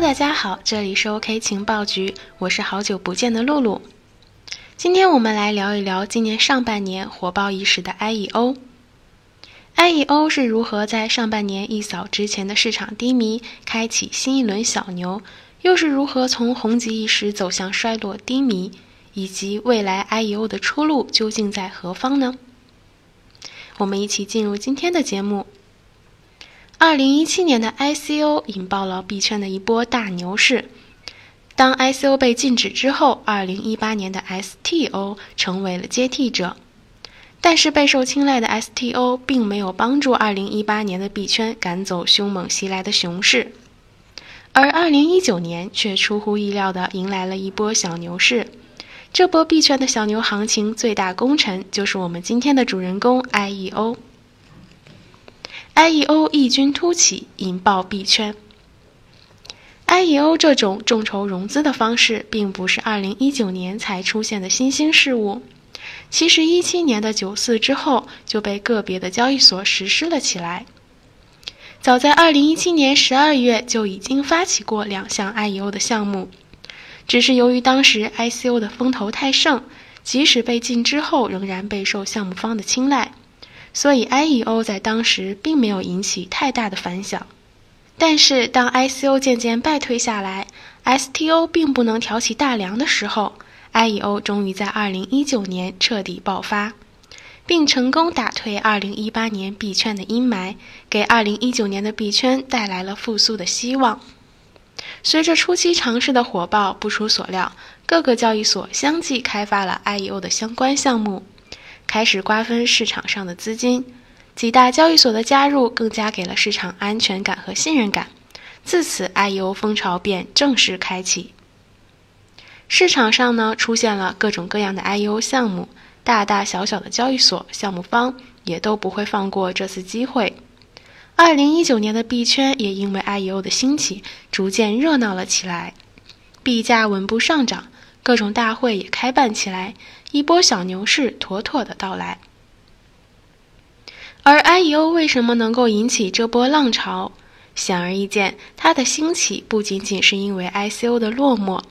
大家好，这里是 OK 情报局，我是好久不见的露露。今天我们来聊一聊今年上半年火爆一时的 IEO。IEO 是如何在上半年一扫之前的市场低迷，开启新一轮小牛，又是如何从红极一时走向衰落低迷，以及未来 IEO 的出路究竟在何方呢？我们一起进入今天的节目。二零一七年的 ICO 引爆了币圈的一波大牛市。当 ICO 被禁止之后，二零一八年的 STO 成为了接替者。但是备受青睐的 STO 并没有帮助二零一八年的币圈赶走凶猛袭来的熊市，而二零一九年却出乎意料地迎来了一波小牛市。这波币圈的小牛行情最大功臣就是我们今天的主人公 IEO。IEO 异军突起，引爆币圈。IEO 这种众筹融资的方式，并不是2019年才出现的新兴事物。其实17年的九四之后，就被个别的交易所实施了起来。早在2017年12月，就已经发起过两项 IEO 的项目，只是由于当时 ICO 的风头太盛，即使被禁之后，仍然备受项目方的青睐。所以，IEO 在当时并没有引起太大的反响。但是，当 ICO 渐渐败退下来，STO 并不能挑起大梁的时候，IEO 终于在2019年彻底爆发，并成功打退2018年币圈的阴霾，给2019年的币圈带来了复苏的希望。随着初期尝试的火爆，不出所料，各个交易所相继开发了 IEO 的相关项目。开始瓜分市场上的资金，几大交易所的加入更加给了市场安全感和信任感。自此，IEO 风潮便正式开启。市场上呢，出现了各种各样的 IEO 项目，大大小小的交易所、项目方也都不会放过这次机会。二零一九年的币圈也因为 IEO 的兴起，逐渐热闹了起来，币价稳步上涨。各种大会也开办起来，一波小牛市妥妥的到来。而 IEO 为什么能够引起这波浪潮？显而易见，它的兴起不仅仅是因为 ICO 的落寞，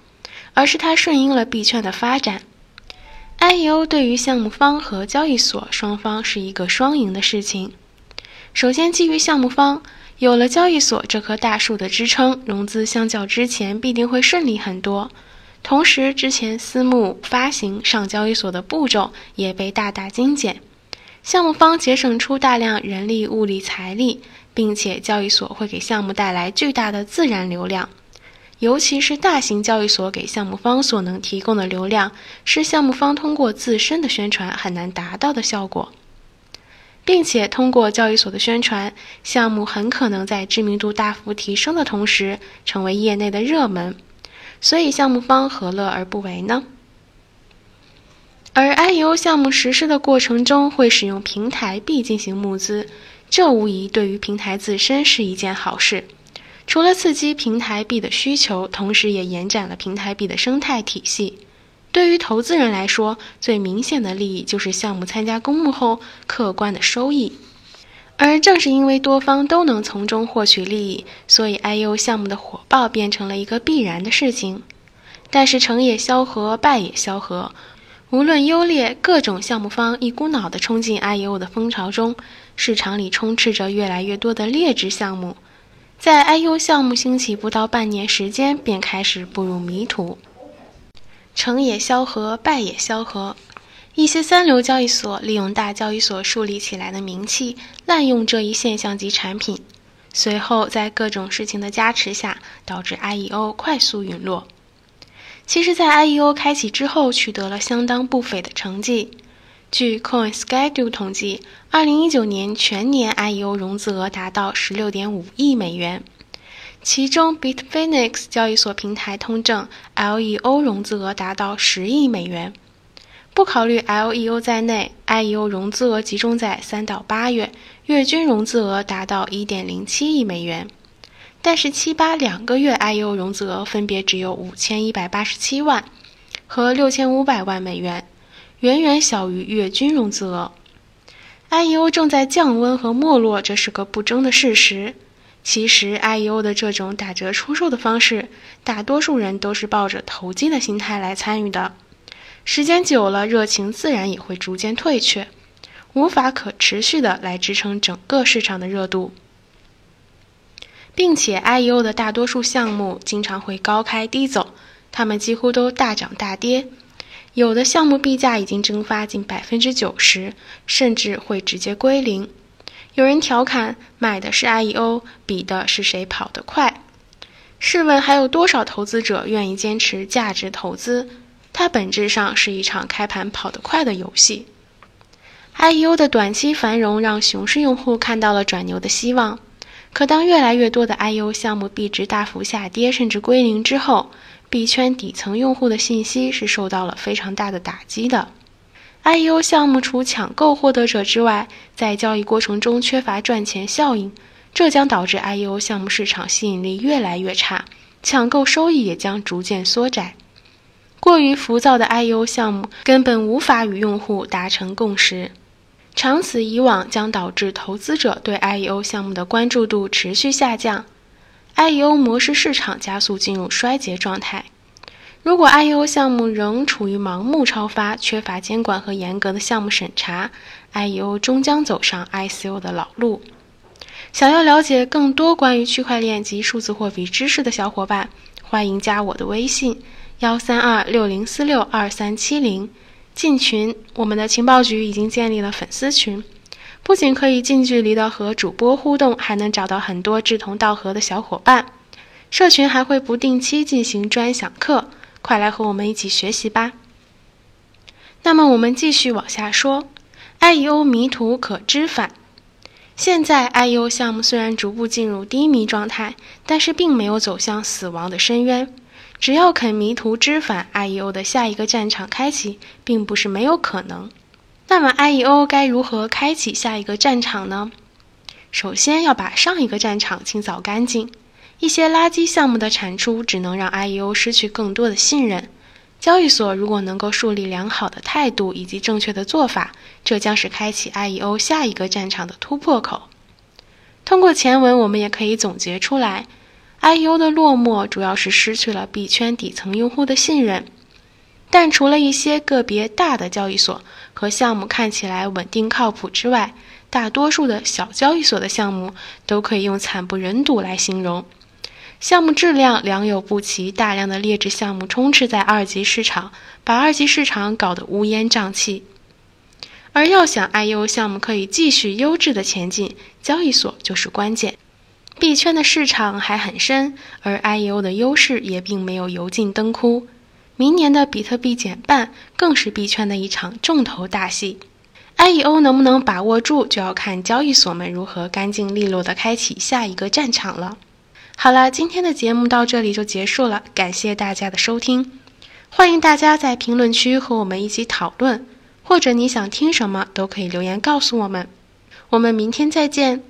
而是它顺应了币圈的发展。IEO 对于项目方和交易所双方是一个双赢的事情。首先，基于项目方有了交易所这棵大树的支撑，融资相较之前必定会顺利很多。同时，之前私募发行上交易所的步骤也被大大精简，项目方节省出大量人力、物力、财力，并且交易所会给项目带来巨大的自然流量，尤其是大型交易所给项目方所能提供的流量，是项目方通过自身的宣传很难达到的效果，并且通过交易所的宣传，项目很可能在知名度大幅提升的同时，成为业内的热门。所以，项目方何乐而不为呢？而 IEO 项目实施的过程中会使用平台币进行募资，这无疑对于平台自身是一件好事。除了刺激平台币的需求，同时也延展了平台币的生态体系。对于投资人来说，最明显的利益就是项目参加公募后客观的收益。而正是因为多方都能从中获取利益，所以 I U 项目的火爆变成了一个必然的事情。但是成也萧何，败也萧何。无论优劣，各种项目方一股脑地冲进 I U 的风潮中，市场里充斥着越来越多的劣质项目。在 I U 项目兴起不到半年时间，便开始步入迷途。成也萧何，败也萧何。一些三流交易所利用大交易所树立起来的名气，滥用这一现象级产品，随后在各种事情的加持下，导致 IEO 快速陨落。其实，在 IEO 开启之后，取得了相当不菲的成绩。据 CoinSchedule 统计，2019年全年 IEO 融资额达到16.5亿美元，其中 Bitfinex 交易所平台通证 LEO 融资额达到10亿美元。不考虑 LEO 在内，IEO 融资额集中在三到八月，月均融资额达到一点零七亿美元。但是七八两个月 IEO 融资额分别只有五千一百八十七万和六千五百万美元，远远小于月均融资额。IEO 正在降温和没落，这是个不争的事实。其实，IEO 的这种打折出售的方式，大多数人都是抱着投机的心态来参与的。时间久了，热情自然也会逐渐退却，无法可持续的来支撑整个市场的热度。并且，IEO 的大多数项目经常会高开低走，它们几乎都大涨大跌。有的项目币价已经蒸发近百分之九十，甚至会直接归零。有人调侃：“买的是 IEO，比的是谁跑得快。”试问还有多少投资者愿意坚持价值投资？它本质上是一场开盘跑得快的游戏。IEO 的短期繁荣让熊市用户看到了转牛的希望。可当越来越多的 IEO 项目币值大幅下跌，甚至归零之后，币圈底层用户的信息是受到了非常大的打击的。IEO 项目除抢购获得者之外，在交易过程中缺乏赚钱效应，这将导致 IEO 项目市场吸引力越来越差，抢购收益也将逐渐缩窄。过于浮躁的 IEO 项目根本无法与用户达成共识，长此以往将导致投资者对 IEO 项目的关注度持续下降，IEO 模式市场加速进入衰竭状态。如果 IEO 项目仍处于盲目超发、缺乏监管和严格的项目审查，IEO 终将走上 ICO 的老路。想要了解更多关于区块链及数字货币知识的小伙伴，欢迎加我的微信：幺三二六零四六二三七零，进群。我们的情报局已经建立了粉丝群，不仅可以近距离的和主播互动，还能找到很多志同道合的小伙伴。社群还会不定期进行专享课。快来和我们一起学习吧。那么我们继续往下说，IEO 迷途可知返。现在 IEO 项目虽然逐步进入低迷状态，但是并没有走向死亡的深渊。只要肯迷途知返，IEO 的下一个战场开启并不是没有可能。那么 IEO 该如何开启下一个战场呢？首先要把上一个战场清扫干净。一些垃圾项目的产出只能让 IEO 失去更多的信任。交易所如果能够树立良好的态度以及正确的做法，这将是开启 IEO 下一个战场的突破口。通过前文，我们也可以总结出来，IEO 的落寞主要是失去了币圈底层用户的信任。但除了一些个别大的交易所和项目看起来稳定靠谱之外，大多数的小交易所的项目都可以用惨不忍睹来形容。项目质量良莠不齐，大量的劣质项目充斥在二级市场，把二级市场搞得乌烟瘴气。而要想 IEO 项目可以继续优质的前进，交易所就是关键。币圈的市场还很深，而 IEO 的优势也并没有油尽灯枯。明年的比特币减半更是币圈的一场重头大戏。IEO 能不能把握住，就要看交易所们如何干净利落地开启下一个战场了。好了，今天的节目到这里就结束了，感谢大家的收听，欢迎大家在评论区和我们一起讨论，或者你想听什么都可以留言告诉我们，我们明天再见。